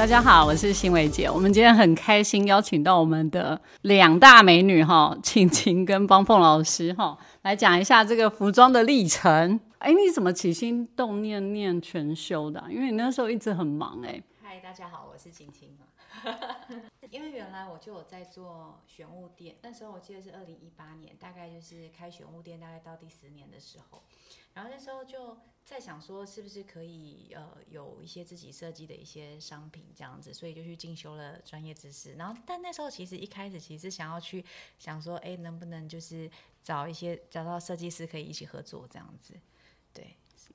大家好，我是欣伟姐。我们今天很开心邀请到我们的两大美女哈，晴晴跟邦凤老师哈，来讲一下这个服装的历程。哎，你怎么起心动念念全修的？因为你那时候一直很忙哎。嗨，大家好，我是晴晴。因为原来我就有在做选物店，那时候我记得是二零一八年，大概就是开选物店，大概到第十年的时候，然后那时候就。在想说是不是可以呃有一些自己设计的一些商品这样子，所以就去进修了专业知识。然后，但那时候其实一开始其实想要去想说，哎，能不能就是找一些找到设计师可以一起合作这样子？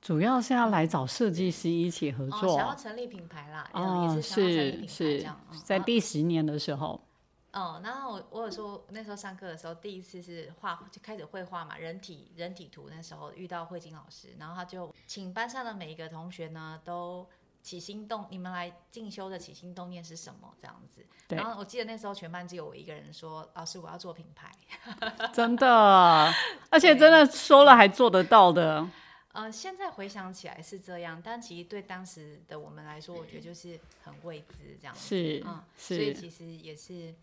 对，主要是要来找设计师一起合作，想要成立品牌啦。哦，是是，在第十年的时候。哦，然后我我有说那时候上课的时候，第一次是画就开始绘画嘛，人体人体图。那时候遇到慧晶老师，然后他就请班上的每一个同学呢都起心动，你们来进修的起心动念是什么？这样子。然后我记得那时候全班只有我一个人说：“老师，我要做品牌。”真的，而且真的说了还做得到的。呃，现在回想起来是这样，但其实对当时的我们来说，我觉得就是很未知这样子。是，嗯，所以其实也是。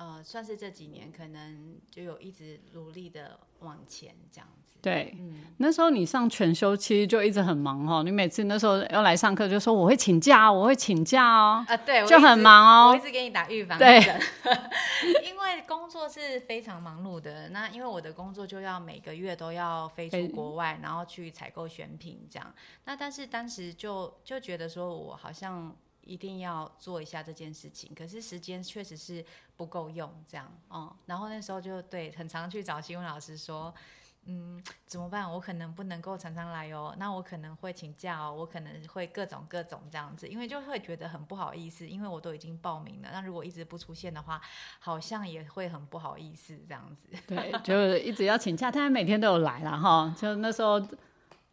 呃，算是这几年可能就有一直努力的往前这样子。对，嗯，那时候你上全休其实就一直很忙哦。你每次那时候要来上课，就说我会请假，我会请假哦。啊，对，就很忙哦。我一直给你打预防针。因为工作是非常忙碌的。那因为我的工作就要每个月都要飞出国外，然后去采购选品这样。那但是当时就就觉得说我好像。一定要做一下这件事情，可是时间确实是不够用，这样哦。然后那时候就对，很常去找新闻老师说，嗯，怎么办？我可能不能够常常来哦，那我可能会请假哦，我可能会各种各种这样子，因为就会觉得很不好意思，因为我都已经报名了，那如果一直不出现的话，好像也会很不好意思这样子。对，就一直要请假，他每天都有来了哈，就那时候。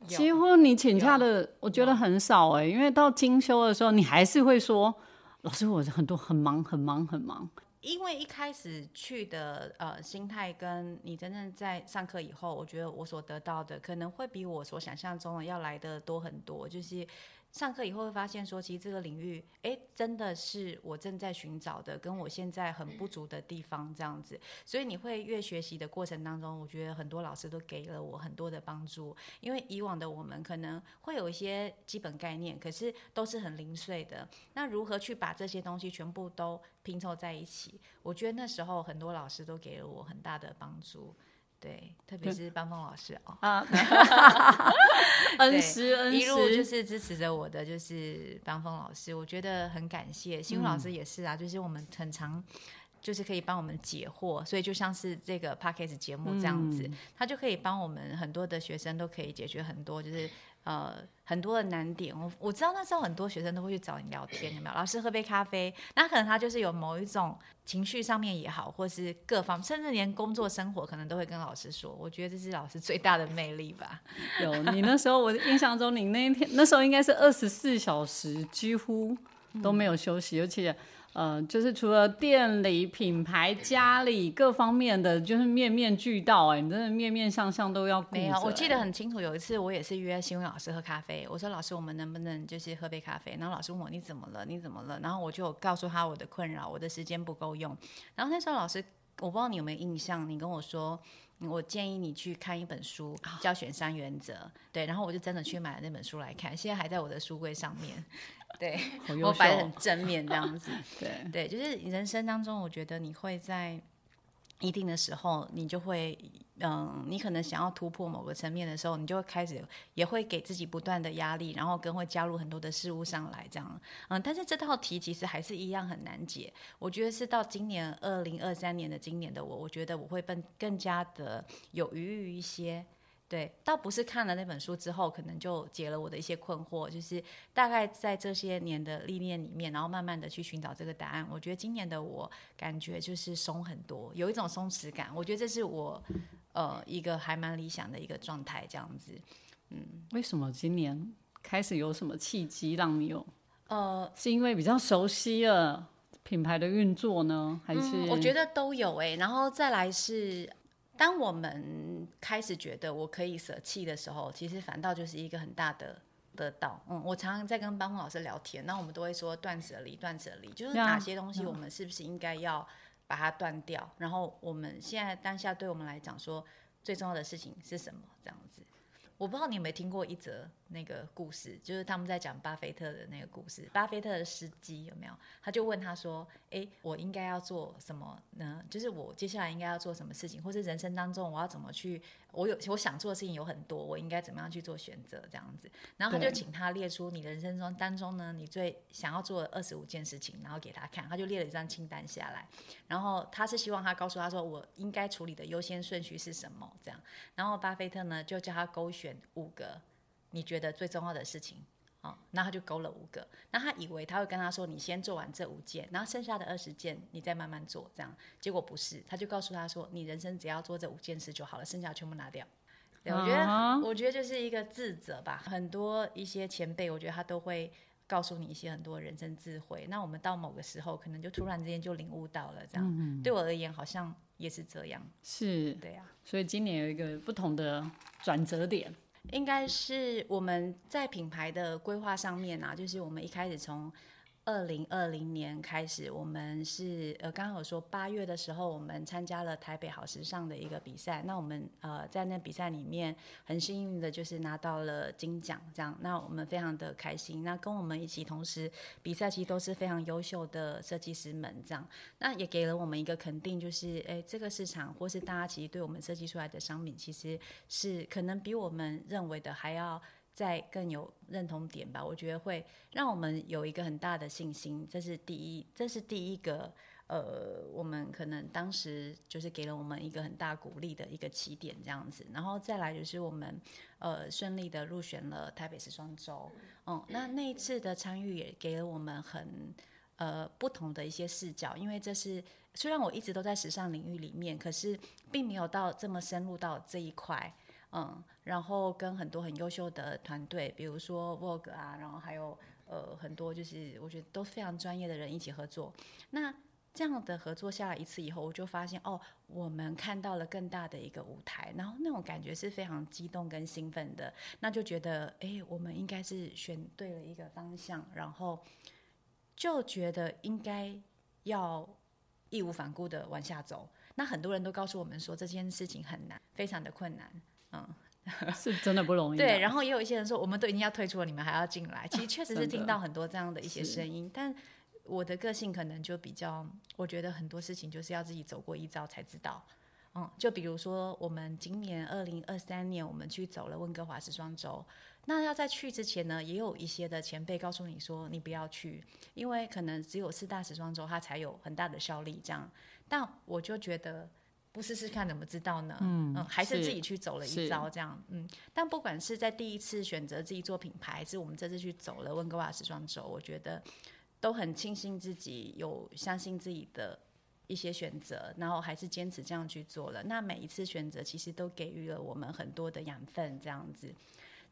几乎你请假的，我觉得很少哎，因为到精修的时候，你还是会说，老师我很多很忙很忙很忙。因为一开始去的呃心态，跟你真正在上课以后，我觉得我所得到的可能会比我所想象中的要来的多很多，就是。上课以后会发现，说其实这个领域，哎，真的是我正在寻找的，跟我现在很不足的地方这样子。所以你会越学习的过程当中，我觉得很多老师都给了我很多的帮助。因为以往的我们可能会有一些基本概念，可是都是很零碎的。那如何去把这些东西全部都拼凑在一起？我觉得那时候很多老师都给了我很大的帮助。对，特别是班峰老师哦，啊，恩师恩师，一路就是支持着我的，就是邦峰老师，我觉得很感谢。新武老师也是啊，就是我们很常就是可以帮我们解惑，所以就像是这个 p a c k a g e 节目这样子，他就可以帮我们很多的学生都可以解决很多，就是。呃，很多的难点，我我知道那时候很多学生都会去找你聊天，有没有？老师喝杯咖啡，那可能他就是有某一种情绪上面也好，或是各方，甚至连工作生活可能都会跟老师说。我觉得这是老师最大的魅力吧。有你那时候，我的印象中你那一天那时候应该是二十四小时几乎都没有休息，而且。呃，就是除了店里、品牌、家里各方面的，就是面面俱到。哎，你真的面面相相都要。没有，我记得很清楚。有一次，我也是约新闻老师喝咖啡。我说：“老师，我们能不能就是喝杯咖啡？”然后老师问我：“你怎么了？你怎么了？”然后我就告诉他我的困扰，我的时间不够用。然后那时候老师，我不知道你有没有印象，你跟我说，我建议你去看一本书，叫《选三原则》。对，然后我就真的去买了那本书来看，现在还在我的书柜上面。对，我摆的很正面这样子。对对，就是人生当中，我觉得你会在一定的时候，你就会，嗯，你可能想要突破某个层面的时候，你就会开始也会给自己不断的压力，然后跟会加入很多的事物上来这样。嗯，但是这道题其实还是一样很难解。我觉得是到今年二零二三年的今年的我，我觉得我会更更加的有余裕一些。对，倒不是看了那本书之后，可能就解了我的一些困惑，就是大概在这些年的历练里面，然后慢慢的去寻找这个答案。我觉得今年的我感觉就是松很多，有一种松弛感。我觉得这是我呃一个还蛮理想的一个状态，这样子。嗯，为什么今年开始有什么契机让你有？呃，是因为比较熟悉了品牌的运作呢，还是？我觉得都有哎，然后再来是。当我们开始觉得我可以舍弃的时候，其实反倒就是一个很大的得到。嗯，我常常在跟班红老师聊天，那我们都会说断舍离，断舍离，就是哪些东西我们是不是应该要把它断掉？然后我们现在当下对我们来讲说最重要的事情是什么？这样子。我不知道你有没有听过一则那个故事，就是他们在讲巴菲特的那个故事。巴菲特的司机有没有？他就问他说：“诶，我应该要做什么呢？就是我接下来应该要做什么事情，或是人生当中我要怎么去？我有我想做的事情有很多，我应该怎么样去做选择？这样子。”然后他就请他列出你的人生中当中呢，你最想要做的二十五件事情，然后给他看，他就列了一张清单下来。然后他是希望他告诉他说，我应该处理的优先顺序是什么？这样。然后巴菲特呢，就叫他勾选五个你觉得最重要的事情。哦，那他就勾了五个，那他以为他会跟他说，你先做完这五件，然后剩下的二十件你再慢慢做，这样。结果不是，他就告诉他说，你人生只要做这五件事就好了，剩下全部拿掉。对，我觉得啊我觉得就是一个自责吧。很多一些前辈，我觉得他都会告诉你一些很多人生智慧。那我们到某个时候，可能就突然之间就领悟到了，这样。对我而言，好像也是这样。是，对呀、所以今年有一个不同的转折点。应该是我们在品牌的规划上面啊，就是我们一开始从二零二零年开始，我们是呃刚刚有说八月的时候，我们参加了台北好时尚的一个比赛。那我们呃在那比赛里面很幸运的就是拿到了金奖，这样，那我们非常的开心。那跟我们一起同时比赛，其实都是非常优秀的设计师们，这样，那也给了我们一个肯定，就是哎这个市场或是大家其实对我们设计出来的商品，其实是可能比我们认为的还要再更有认同点吧。我觉得会让我们有一个很大的信心，这是第一，这是第一个。呃，我们可能当时就是给了我们一个很大鼓励的一个起点，这样子，然后再来就是我们呃顺利的入选了台北时装周，嗯，那那一次的参与也给了我们很呃不同的一些视角，因为这是虽然我一直都在时尚领域里面，可是并没有到这么深入到这一块，嗯，然后跟很多很优秀的团队，比如说 Vogue 啊，然后还有呃很多就是我觉得都非常专业的人一起合作，那。这样的合作下来一次以后，我就发现哦，我们看到了更大的一个舞台，然后那种感觉是非常激动跟兴奋的，那就觉得哎，我们应该是选对了一个方向，然后就觉得应该要义无反顾的往下走。那很多人都告诉我们说这件事情很难，非常的困难，嗯，是真的不容易的。对。然后也有一些人说，我们都已经要退出了，你们还要进来。其实确实是听到很多这样的一些声音，但我的个性可能就比较，我觉得很多事情就是要自己走过一遭才知道。嗯，就比如说我们今年二零二三年，我们去走了温哥华时装周。那要在去之前呢，也有一些的前辈告诉你说，你不要去，因为可能只有四大时装周它才有很大的效力。这样，但我就觉得不试试看怎么知道呢？嗯还是是自己去走了一是遭这样。嗯，但不管是在第一次选择自己做品牌，还是我们这次去走了温哥华时装周，我觉得都很庆幸自己有相信自己的一些选择，然后还是坚持这样去做了。那每一次选择其实都给予了我们很多的养分，这样子。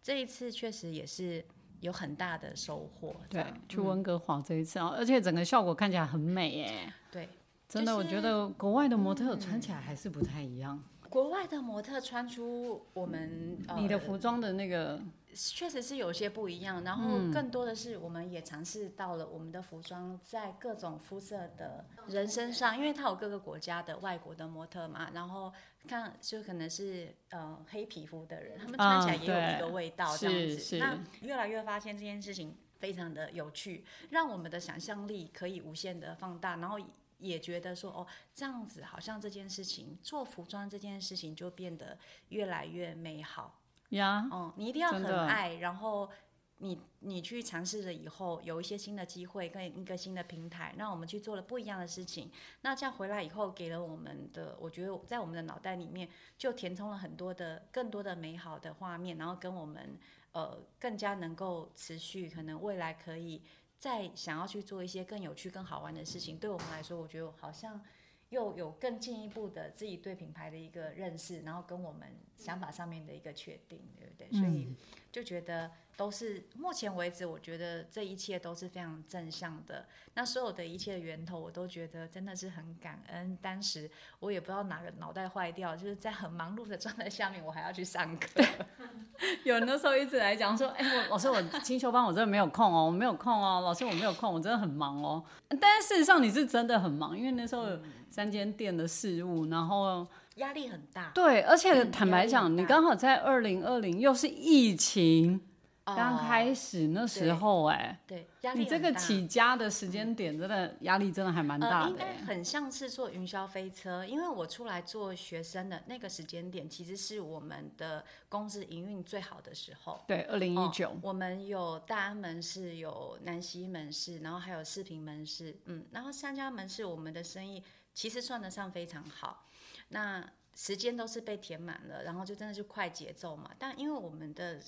这一次确实也是有很大的收获。对，去温哥华这一次啊，而且整个效果看起来很美耶。对，真的，就是我觉得国外的模特穿起来还是不太一样。国外的模特穿出我们、呃、你的服装的那个，确实是有些不一样，然后更多的是我们也尝试到了我们的服装在各种肤色的人身上，因为它有各个国家的外国的模特嘛，然后看就可能是呃黑皮肤的人，他们穿起来也有一个味道这样子。那越来越发现这件事情非常的有趣，让我们的想象力可以无限的放大，然后。也觉得说哦，这样子好像这件事情做服装这件事情就变得越来越美好。呀，嗯，你一定要很爱，然后你你去尝试了以后，有一些新的机会跟一个新的平台，让我们去做了不一样的事情。那这样回来以后，给了我们的，我觉得在我们的脑袋里面就填充了很多的更多的美好的画面，然后跟我们呃更加能够持续，可能未来可以再想要去做一些更有趣、更好玩的事情。对我们来说，我觉得好像。又有更进一步的自己对品牌的一个认识，然后跟我们想法上面的一个确定，对不对？所以就觉得都是目前为止，我觉得这一切都是非常正向的。那所有的一切的源头，我都觉得真的是很感恩。当时我也不知道哪个脑袋坏掉，就是在很忙碌的状态下面，我还要去上课。有人那时候一直来讲说：“哎，我老师，我清修班我真的没有空哦，我没有空哦，老师我没有空，我真的很忙哦。”但是事实上你是真的很忙，因为那时候有三间店的事务，然后压力很大。对，而且坦白讲，你刚好在二零二零又是疫情。刚开始那时候，哎，对，压力你这个起家的时间点，真的压力真的还蛮大的。应该很像是坐云霄飞车，因为我出来做学生的那个时间点，其实是我们的公司营运最好的时候。对，二零一九，我们有大安门市，有南溪门市，然后还有四平门市，嗯，然后三家门市，我们的生意其实算得上非常好。那时间都是被填满了，然后就真的是快节奏嘛。但因为我们的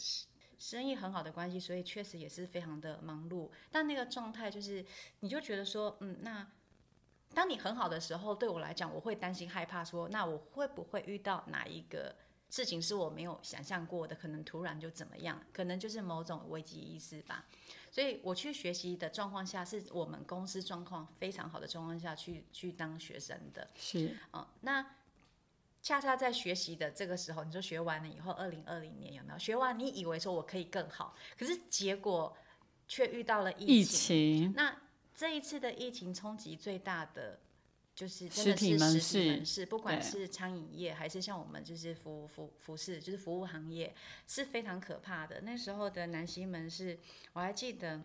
生意很好的关系，所以确实也是非常的忙碌。但那个状态就是，你就觉得说，嗯，那当你很好的时候，对我来讲，我会担心害怕，说，那我会不会遇到哪一个事情是我没有想象过的？可能突然就怎么样？可能就是某种危机意识吧。所以我去学习的状况下，是我们公司状况非常好的状况下去去当学生的。是啊，那。恰恰在学习的这个时候，你说学完了以后，二零二零年有没有学完？你以为说我可以更好，可是结果却遇到了疫情。那这一次的疫情冲击最大的就是真的是实体门市，不管是餐饮业还是像我们就是服服服饰，就是服务行业是非常可怕的。那时候的南西门市，我还记得。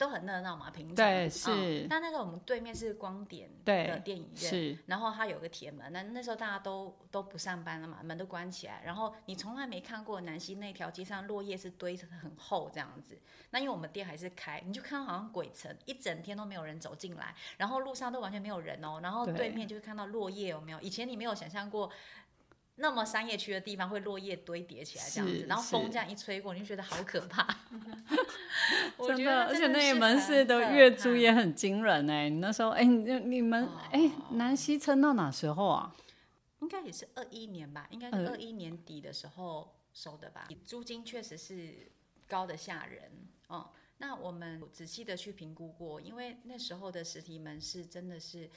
都很热闹嘛，平常对是。但那个我们对面是光点的电影院，是。然后它有个铁门，那那时候大家都都不上班了嘛，门都关起来。然后你从来没看过南溪那条街上落叶是堆成很厚这样子。那因为我们店还是开，你就看到好像鬼城，一整天都没有人走进来，然后路上都完全没有人哦。然后对面就会看到落叶有没有？以前你没有想象过。那么商业区的地方会落叶堆叠起来这样子，然后风这样一吹过，你就觉得好可怕。真的，而且那一门市的月租也很惊人哎。你那时候哎，你你们哎，南溪撑到哪时候啊？应该也是二一年吧，应该是二一年底的时候收的吧。租金确实是高的吓人哦。那我们仔细的去评估过，因为那时候的实体门市真的是。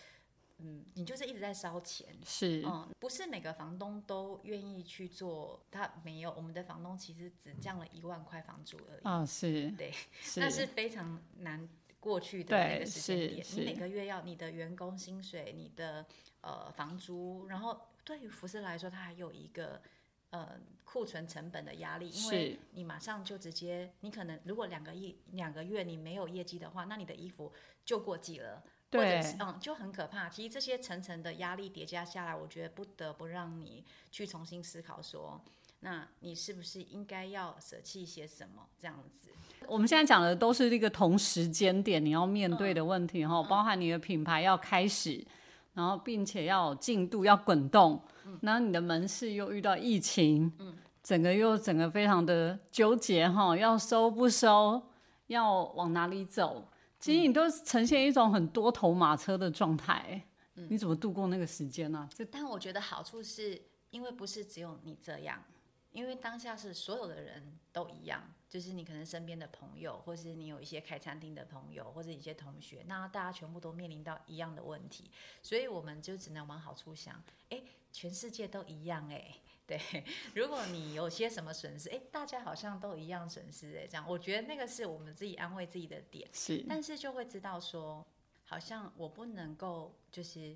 嗯，你就是一直在烧钱，是，嗯，不是每个房东都愿意去做，他没有，我们的房东其实只降了一万块房租而已，啊，是，对，那是非常难过去的那个时间点，你每个月要你的员工薪水、你的呃房租，然后对于服饰来说，它还有一个呃库存成本的压力，因为你马上就直接，你可能如果两个亿两个月你没有业绩的话，那你的衣服就过季了。对，嗯，就很可怕。其实这些层层的压力叠加下来，我觉得不得不让你去重新思考，说，那你是不是应该要舍弃一些什么？这样子。我们现在讲的都是一个同时间点你要面对的问题哈，包含你的品牌要开始，然后并且要有进度要滚动，然后你的门市又遇到疫情，嗯，整个又整个非常的纠结哈，要收不收，要往哪里走？其实你都呈现一种很多头马车的状态，你怎么度过那个时间呢？但我觉得好处是因为不是只有你这样，因为当下是所有的人都一样，就是你可能身边的朋友，或是你有一些开餐厅的朋友，或者一些同学，那大家全部都面临到一样的问题，所以我们就只能往好处想，哎，全世界都一样，哎。对，如果你有些什么损失，哎，大家好像都一样损失，哎，这样，我觉得那个是我们自己安慰自己的点，是，但是就会知道说，好像我不能够就是，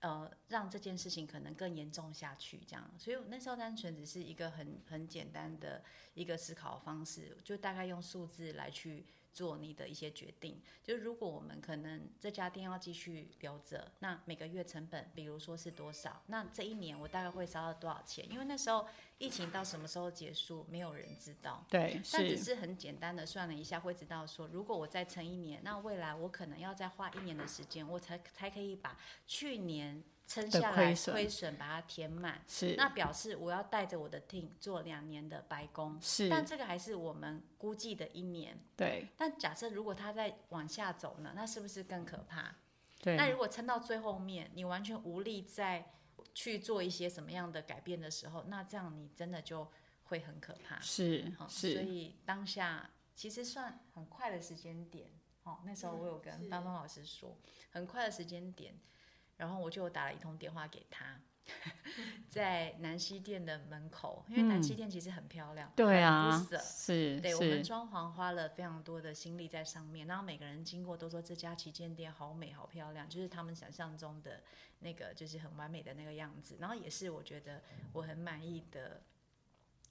呃，让这件事情可能更严重下去，这样，所以那时候单纯只是一个很很简单的一个思考方式，就大概用数字来去。做你的一些决定，就是如果我们可能这家店要继续留着，那每个月成本，比如说是多少？那这一年我大概会烧到多少钱？因为那时候疫情到什么时候结束，没有人知道。对，但只是很简单的算了一下，会知道说，如果我再撑一年，那未来我可能要再花一年的时间，我才才可以把去年。撑下来亏损，把它填满，是那表示我要带着我的 team 做两年的白工，是，但这个还是我们估计的一年，对。但假设如果它再往下走呢，那是不是更可怕？对。那如果撑到最后面，你完全无力再去做一些什么样的改变的时候，那这样你真的就会很可怕。是哦所，以当下其实算很快的时间点。哦，那时候我有跟是邦邦老师说，很快的时间点，然后我就打了一通电话给他，在南西店的门口，因为南西店其实很漂亮，很对啊是对我们，装潢花了非常多的心力在上面，然后每个人经过都说这家旗舰店好美好漂亮，就是他们想象中的那个就是很完美的那个样子，然后也是我觉得我很满意的。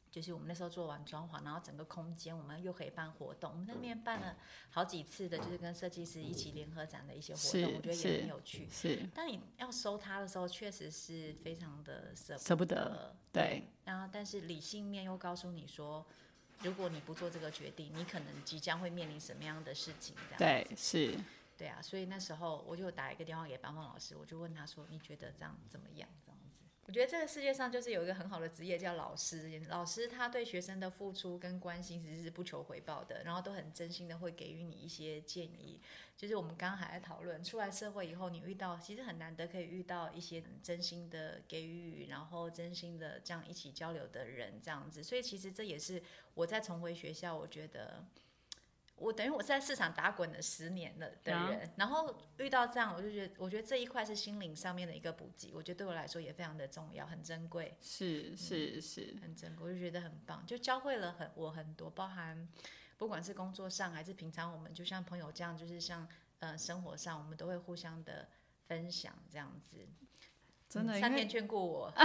就是我们那时候做完装潢，然后整个空间我们又可以办活动，我们那边办了好几次的，就是跟设计师一起联合展的一些活动，我觉得也很有趣。是当你要收它的时候，确实是非常的舍舍不得得。对，然后但是理性面又告诉你说，如果你不做这个决定，你可能即将会面临什么样的事情？这样对是，对啊，所以那时候我就打一个电话给邦邦老师，我就问他说：“你觉得这样怎么样？”我觉得这个世界上就是有一个很好的职业叫老师，老师他对学生的付出跟关心其实是不求回报的，然后都很真心的会给予你一些建议。就是我们刚刚还在讨论，出来社会以后，你遇到其实很难得可以遇到一些真心的给予，然后真心的这样一起交流的人，这样子。所以其实这也是我再重回学校，我觉得我等于我在市场打滚了十年了的啊人，然后遇到这样，我就觉得，我觉得这一块是心灵上面的一个补给，我觉得对我来说也非常的重要，很珍贵。是是是，很珍贵，我就觉得很棒，就教会了很我很多，包含不管是工作上还是平常我们就像朋友这样，就是像呃生活上，我们都会互相的分享这样子。真的，三天眷顾我，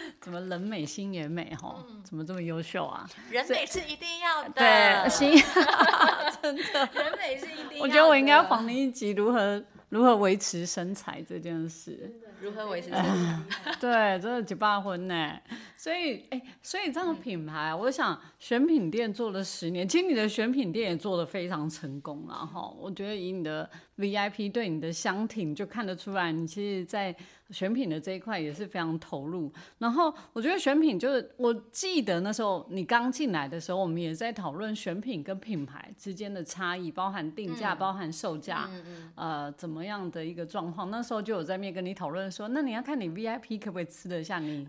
怎么人美心也美哈？怎么这么优秀啊？人美是一定要的，对，心 真的，人美是一定要的。我觉得我应该要访你一集如何如何维持身材这件事。如何维持身很厉害对，真的几把婚呢。所以，哎、所以这样的品牌，我想选品店做了十年，其实你的选品店也做得非常成功了哈。我觉得以你的 VIP 对你的相挺，就看得出来，你其实，在选品的这一块也是非常投入。然后，我觉得选品就是，我记得那时候你刚进来的时候，我们也在讨论选品跟品牌之间的差异，包含定价，包含售价，呃，怎么样的一个状况。那时候就有在面跟你讨论说，那你要看你 VIP 可不可以吃得下你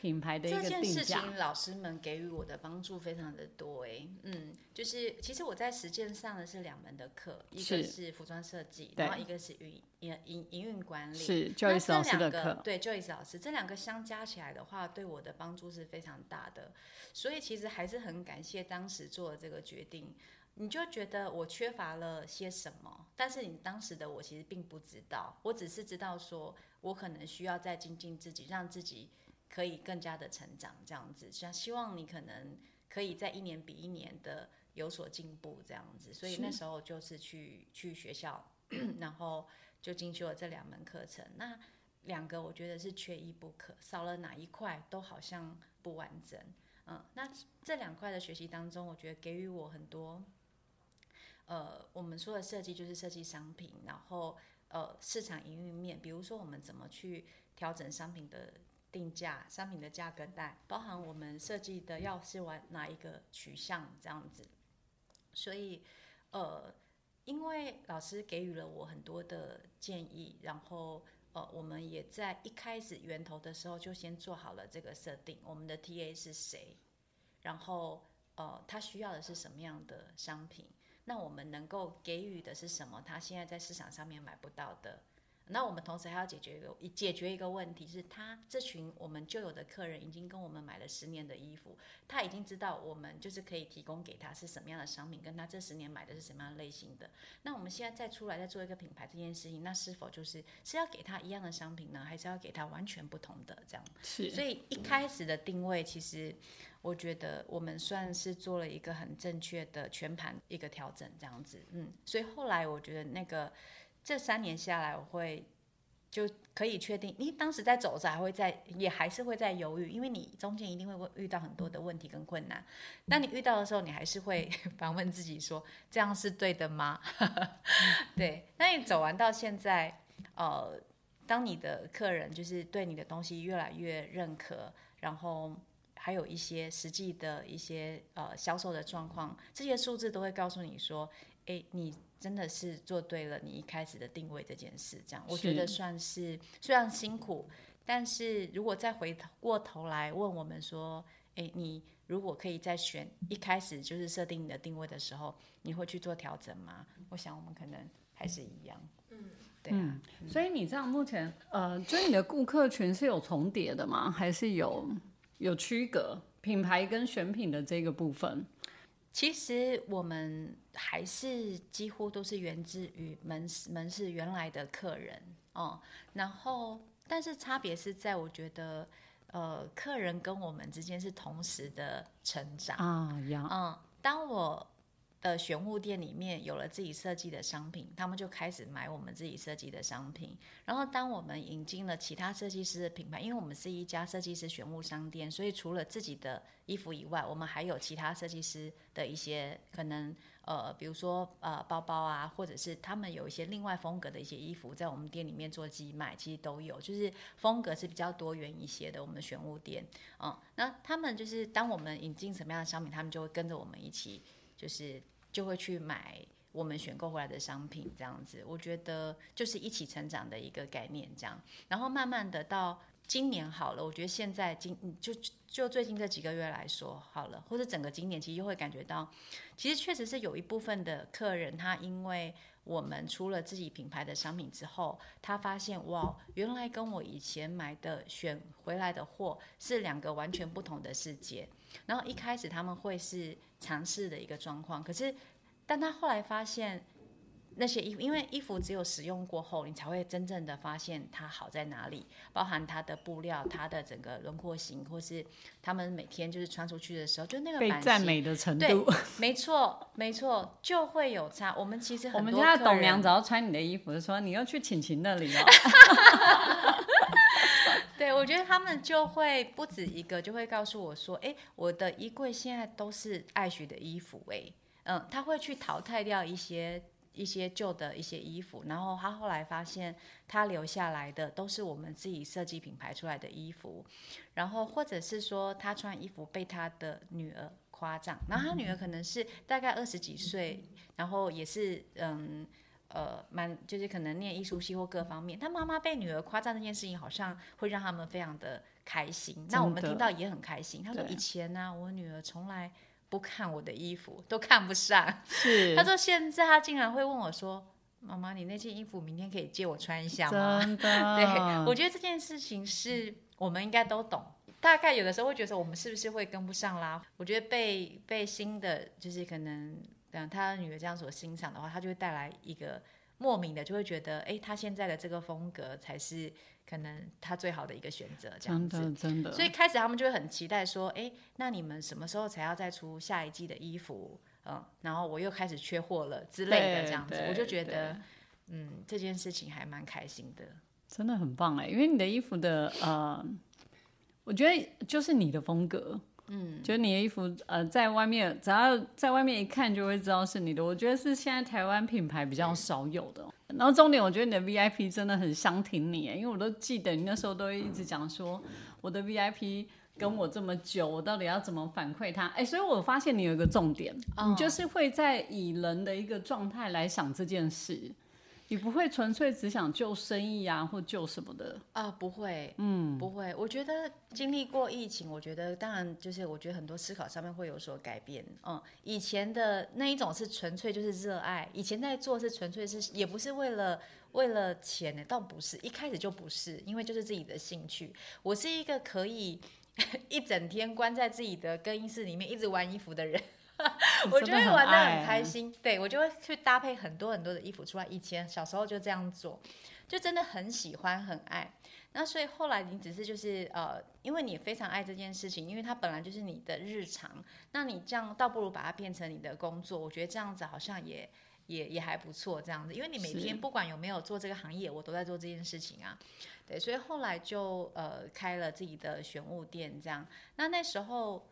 品牌的一这件个定价。事情，老师们给予我的帮助非常的多哎，嗯，就是其实我在实践上的是两门的课，一个是是服装设计，然后一个是营营营营运管理。是那 Joyce 这老师的两个课，对 Joyce 老师这两个相加起来的话，对我的帮助是非常大的。所以其实还是很感谢当时做的这个决定。你就觉得我缺乏了些什么，但是你当时的我其实并不知道，我只是知道说我可能需要再精进自己，让自己可以更加的成长，这样子。像希望你可能可以在一年比一年的有所进步，这样子。所以那时候就是去去学校，然后就进修了这两门课程。那两个我觉得是缺一不可，少了哪一块都好像不完整。嗯，那这两块的学习当中，我觉得给予我很多。呃，我们说的设计就是设计商品，然后呃市场营运面，比如说我们怎么去调整商品的定价、商品的价格带，包含我们设计的要是玩哪一个取向这样子。所以呃，因为老师给予了我很多的建议，然后呃，我们也在一开始源头的时候就先做好了这个设定，我们的 TA 是谁，然后呃，他需要的是什么样的商品。那我们能够给予的是什么？他现在在市场上面买不到的。那我们同时还要解决一个解决一个问题，是他这群我们旧有的客人已经跟我们买了十年的衣服，他已经知道我们就是可以提供给他是什么样的商品，跟他这十年买的是什么样类型的。那我们现在再出来再做一个品牌这件事情，那是否就是是要给他一样的商品呢，还是要给他完全不同的这样？是所以一开始的定位，其实我觉得我们算是做了一个很正确的全盘一个调整，这样子，嗯，所以后来我觉得那个这三年下来，我会就可以确定，你当时在走着还会在，也还是会在犹豫，因为你中间一定会遇到很多的问题跟困难。当你遇到的时候，你还是会 反问自己说，这样是对的吗？对，那你走完到现在，呃，当你的客人就是对你的东西越来越认可，然后还有一些实际的一些呃销售的状况，这些数字都会告诉你说，诶，你真的是做对了你一开始的定位这件事。这样，我觉得算是虽然辛苦，但是如果再回过头来问我们说，哎，你如果可以再选一开始就是设定你的定位的时候，你会去做调整吗？我想我们可能还是一样。嗯，对啊。所以你这样目前呃，就你的顾客群是有重叠的吗？还是有有区隔品牌跟选品的这个部分？其实我们还是几乎都是源自于门市门市原来的客人哦，然后但是差别是在我觉得，呃，客人跟我们之间是同时的成长啊，一样，嗯，当我。的选物店里面有了自己设计的商品，他们就开始买我们自己设计的商品。然后，当我们引进了其他设计师的品牌，因为我们是一家设计师选物商店，所以除了自己的衣服以外，我们还有其他设计师的一些可能，呃，比如说呃包包啊，或者是他们有一些另外风格的一些衣服，在我们店里面做寄卖，其实都有，就是风格是比较多元一些的。我们的选物店，嗯，那他们就是当我们引进什么样的商品，他们就会跟着我们一起。就是就会去买我们选购回来的商品，这样子，我觉得就是一起成长的一个概念，这样。然后慢慢的到今年好了，我觉得现在今就就最近这几个月来说好了，或者整个今年其实就会感觉到，其实确实是有一部分的客人，他因为我们出了自己品牌的商品之后，他发现哇，原来跟我以前买的选回来的货是两个完全不同的世界。然后一开始他们会是尝试的一个状况，可是，但他后来发现那些衣服，因为衣服只有使用过后，你才会真正的发现它好在哪里，包含它的布料、它的整个轮廓型，或是他们每天就是穿出去的时候，就那个被赞美的程度，没错，没错，就会有差。我们其实我们家董娘只要穿你的衣服，就说你要去晴晴那里哦。对，我觉得他们就会不止一个，就会告诉我说：“哎，我的衣柜现在都是爱许的衣服。”哎，嗯，他会去淘汰掉一些一些旧的一些衣服，然后他后来发现，他留下来的都是我们自己设计品牌出来的衣服，然后或者是说他穿衣服被他的女儿夸奖，然后他女儿可能是大概二十几岁，然后也是嗯。呃，蛮就是可能念艺术系或各方面，他妈妈被女儿夸赞这件事情，好像会让他们非常的开心。那我们听到也很开心。他说以前呢，我女儿从来不看我的衣服，都看不上。是，他说现在他竟然会问我说：“妈妈，你那件衣服明天可以借我穿一下吗？”真的，对，我觉得这件事情是我们应该都懂。大概有的时候会觉得我们是不是会跟不上啦？我觉得被被新的就是可能。等他女儿这样所欣赏的话，他就会带来一个莫名的，就会觉得，哎，他现在的这个风格才是可能他最好的一个选择，这样子，真的，真的。所以开始他们就会很期待说，哎，那你们什么时候才要再出下一季的衣服？嗯，然后我又开始缺货了之类的，这样子，我就觉得，嗯，这件事情还蛮开心的，真的很棒哎，因为你的衣服的，呃，我觉得就是你的风格。嗯，就你的衣服，呃，在外面只要在外面一看就会知道是你的。我觉得是现在台湾品牌比较少有的。然后重点，我觉得你的 VIP 真的很相挺你，因为我都记得你那时候都会一直讲说，我的 VIP 跟我这么久，我到底要怎么反馈他？哎，所以我发现你有一个重点，你就是会在以人的一个状态来想这件事。你不会纯粹只想救生意啊，或救什么的啊？不会，嗯，不会。我觉得经历过疫情，我觉得当然就是我觉得很多思考上面会有所改变。嗯，以前的那一种是纯粹就是热爱，以前在做是纯粹是也不是为了为了钱呢，倒不是，一开始就不是，因为就是自己的兴趣。我是一个可以 一整天关在自己的更衣室里面一直玩衣服的人。我就会玩的很开心，对我就会去搭配很多很多的衣服出来。以前小时候就这样做，就真的很喜欢很爱。那所以后来你只是就是呃，因为你非常爱这件事情，因为它本来就是你的日常，那你这样倒不如把它变成你的工作。我觉得这样子好像也也也还不错，这样子，因为你每天不管有没有做这个行业，我都在做这件事情啊。对，所以后来就呃开了自己的玄物店，这样。那那时候。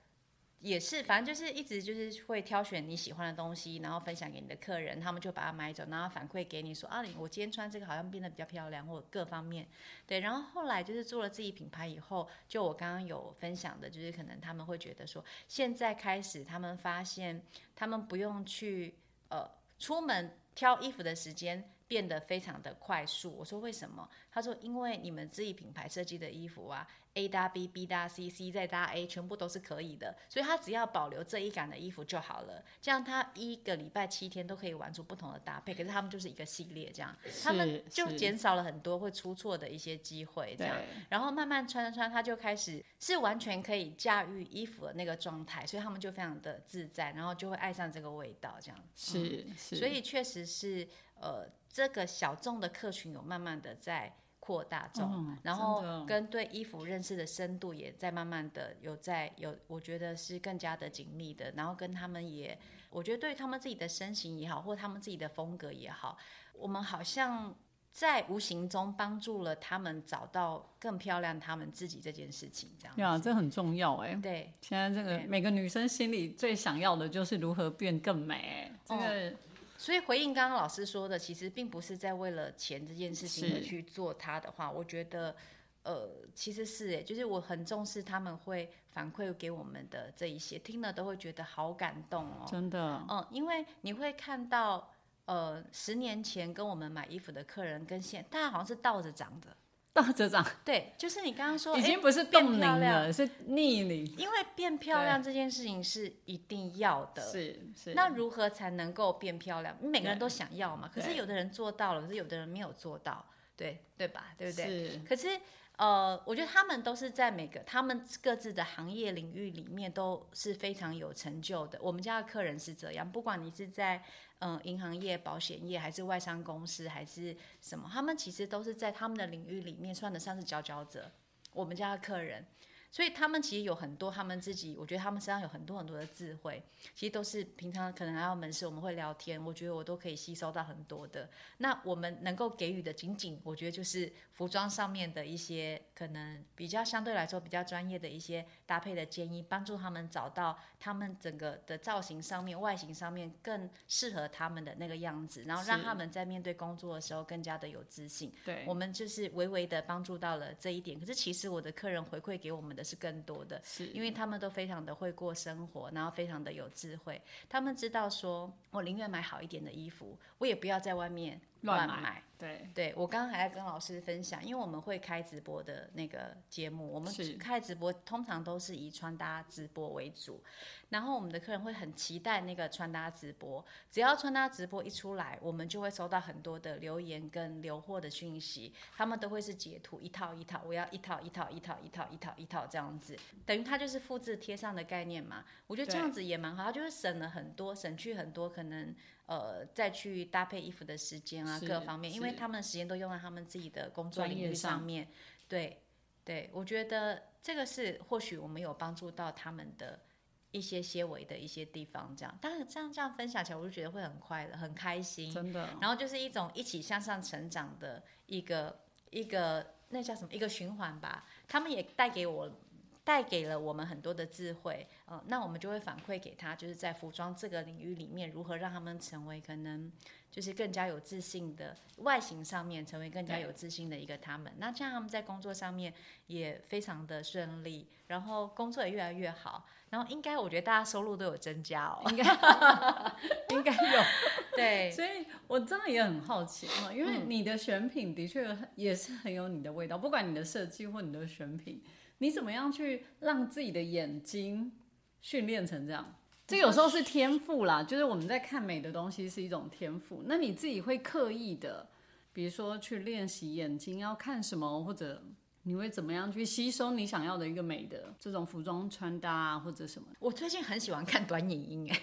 也是，反正就是一直就是会挑选你喜欢的东西，然后分享给你的客人，他们就把它买走，然后反馈给你说啊，你我今天穿这个好像变得比较漂亮，或各方面，对。然后后来就是做了自己品牌以后，就我刚刚有分享的，就是可能他们会觉得说，现在开始他们发现他们不用去呃出门挑衣服的时间。变得非常的快速。我说为什么？他说因为你们自己品牌设计的衣服啊，A 搭 B，B 搭 C，C 再搭 A，全部都是可以的，所以他只要保留这一杆的衣服就好了。这样他一个礼拜七天都可以玩出不同的搭配。可是他们就是一个系列这样，他们就减少了很多会出错的一些机会。这样，然后慢慢穿着穿，他就开始是完全可以驾驭衣服的那个状态，所以他们就非常的自在，然后就会爱上这个味道。这样是是，所以确实是呃。这个小众的客群有慢慢的在扩大众，然后跟对衣服认识的深度也在慢慢的有在有，我觉得是更加的紧密的。然后跟他们也，我觉得对他们自己的身形也好，或他们自己的风格也好，我们好像在无形中帮助了他们找到更漂亮他们自己这件事情。这样呀，这很重要哎。对，现在这个每个女生心里最想要的就是如何变更美。这个。所以回应刚刚老师说的，其实并不是在为了钱这件事情而去做它的话，我觉得，呃，其实是诶，就是我很重视他们会反馈给我们的这一些，听了都会觉得好感动哦，真的，嗯，因为你会看到，呃，十年前跟我们买衣服的客人跟现，大家好像是倒着长的。倒着长，对，就是你刚刚说，已经不是冻龄了，是逆龄。因为变漂亮这件事情是一定要的，是是。那如何才能够变漂亮？每个人都想要嘛，可是有的人做到了，可是有的人没有做到，对对吧？对不对？是。可是呃，我觉得他们都是在每个他们各自的行业领域里面都是非常有成就的。我们家的客人是这样，不管你是在。嗯，银行业、保险业，还是外商公司，还是什么？他们其实都是在他们的领域里面算得上是佼佼者。我们家的客人。所以他们其实有很多他们自己，我觉得他们身上有很多很多的智慧，其实都是平常可能来到门市我们会聊天，我觉得我都可以吸收到很多的。那我们能够给予的仅仅，我觉得就是服装上面的一些可能比较相对来说比较专业的一些搭配的建议，帮助他们找到他们整个的造型上面、外形上面更适合他们的那个样子，然后让他们在面对工作的时候更加的有自信。对，我们就是微微的帮助到了这一点。可是其实我的客人回馈给我们的。是更多的，是因为他们都非常的会过生活，然后非常的有智慧。他们知道说，我宁愿买好一点的衣服，我也不要在外面乱买。对，对我刚刚还在跟老师分享，因为我们会开直播的那个节目，我们开直播通常都是以穿搭直播为主。然后我们的客人会很期待那个穿搭直播，只要穿搭直播一出来，我们就会收到很多的留言跟留货的讯息，他们都会是截图一套一套，我要一套一套一套一套一套一套这样子，等于它就是复制贴上的概念嘛。我觉得这样子也蛮好，就是省了很多，省去很多可能呃再去搭配衣服的时间啊各方面，因为他们的时间都用在他们自己的工作领域上面。对对，我觉得这个是或许我们有帮助到他们的。一些些微的一些地方，这样，但是这样这样分享起来，我就觉得会很快乐，很开心，真的。然后就是一种一起向上成长的一个一个那叫什么一个循环吧。他们也带给我带给了我们很多的智慧，嗯，那我们就会反馈给他，就是在服装这个领域里面，如何让他们成为可能。就是更加有自信的外形上面，成为更加有自信的一个他们。那这样他们在工作上面也非常的顺利，然后工作也越来越好。然后应该我觉得大家收入都有增加哦，应该 应该有。对，所以我真的也很好奇啊，因为你的选品的确也是很有你的味道，不管你的设计或你的选品，你怎么样去让自己的眼睛训练成这样？这有时候是天赋啦，就是我们在看美的东西是一种天赋。那你自己会刻意的，比如说去练习眼睛要看什么，或者你会怎么样去吸收你想要的一个美的这种服装穿搭啊，或者什么？我最近很喜欢看短影音哎，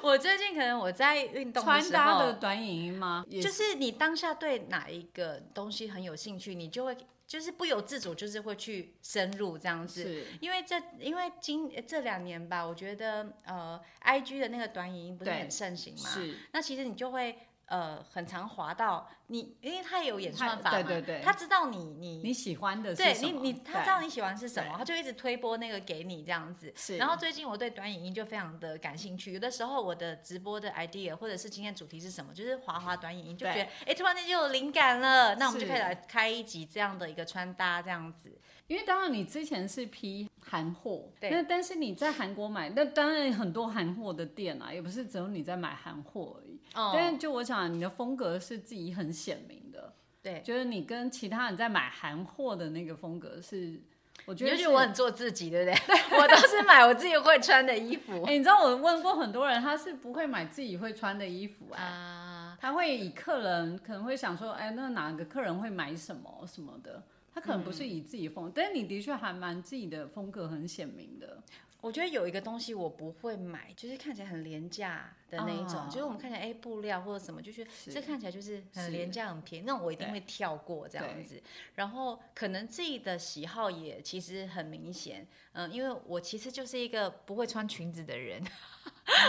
我最近可能我在运动穿搭的短影音吗？就是你当下对哪一个东西很有兴趣，你就会。就是不由自主，就是会去深入这样子，因为这因为今这两年吧，我觉得呃，I G 的那个短影音不是很盛行嘛，是，那其实你就会呃很常滑到你，因为他也有演算法嘛，对对对他知道你你你喜欢的是对你什么你他知道你喜欢是什么，他就一直推播那个给你这样子。是然后最近我对短影音就非常的感兴趣，有的时候我的直播的 idea 或者是今天主题是什么，就是滑滑短影音，就觉得哎突然间就有灵感了，那我们就是开始来开一集这样的一个穿搭这样子。因为当然你之前是批韩货，对那但是你在韩国买，那当然很多韩货的店啊，也不是只有你在买韩货而已。哦但是就我想，你的风格是自己很显明的，对，就是你跟其他人在买韩货的那个风格是，我觉你得就是我很做自己，对不对？我都是买我自己会穿的衣服哎、你知道我问过很多人，他是不会买自己会穿的衣服哎、啊。他会以客人可能会想说，哎、那哪个客人会买什么什么的，他可能不是以自己风，但是你的确还蛮自己的风格很显明的。我觉得有一个东西我不会买，就是看起来很廉价的那一种，哦就是我们看起来哎布料或者什么，就觉得是这看起来就是是很廉价很便宜，那种我一定对会跳过这样子。然后可能自己的喜好也其实很明显，嗯，因为我其实就是一个不会穿裙子的人，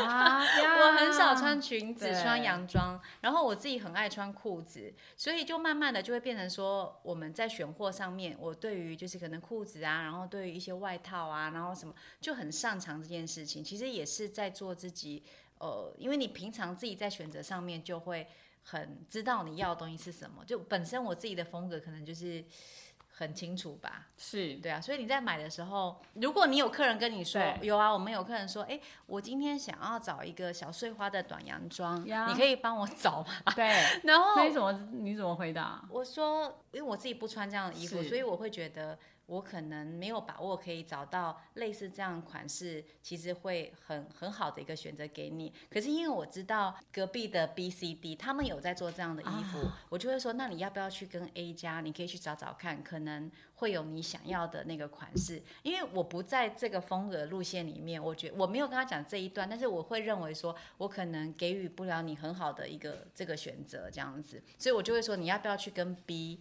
啊 我很少穿裙子、穿洋装，然后我自己很爱穿裤子，所以就慢慢的就会变成说，我们在选货上面，我对于就是可能裤子啊，然后对于一些外套啊，然后什么就很擅长这件事情。其实也是在做自己，呃，因为你平常自己在选择上面就会很知道你要的东西是什么，就本身我自己的风格可能就是很清楚吧。是对啊，所以你在买的时候，如果你有客人跟你说对有啊，我们有客人说，哎，我今天想要找一个小碎花的短洋装，呀你可以帮我找吗？对。然后那你怎么你怎么回答？我说，因为我自己不穿这样的衣服，是所以我会觉得我可能没有把握可以找到类似这样款式，其实会很很好的一个选择给你。可是因为我知道隔壁的 B、C、D 他们有在做这样的衣服，我就会说，那你要不要去跟 A 家？你可以去找找看，可能会有你想要的那个款式。因为我不在这个风格路线里面，我觉我没有跟他讲这一段，但是我会认为说我可能给予不了你很好的一个这个选择这样子，所以我就会说你要不要去跟 B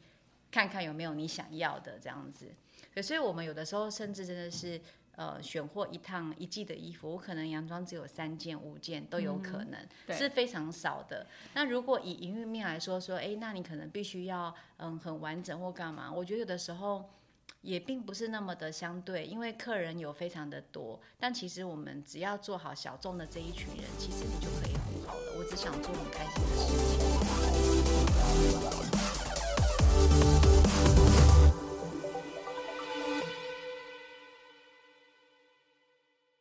看看有没有你想要的这样子。对，所以我们有的时候甚至真的是。呃，选货一趟一季的衣服，我可能洋装只有三件、五件都有可能，对是非常少的。那如果以营运面来说，说，哎，那你可能必须要嗯很完整或干嘛？我觉得有的时候也并不是那么的相对，因为客人有非常的多，但其实我们只要做好小众的这一群人，其实你就可以很好了。我只想做很开心的事情。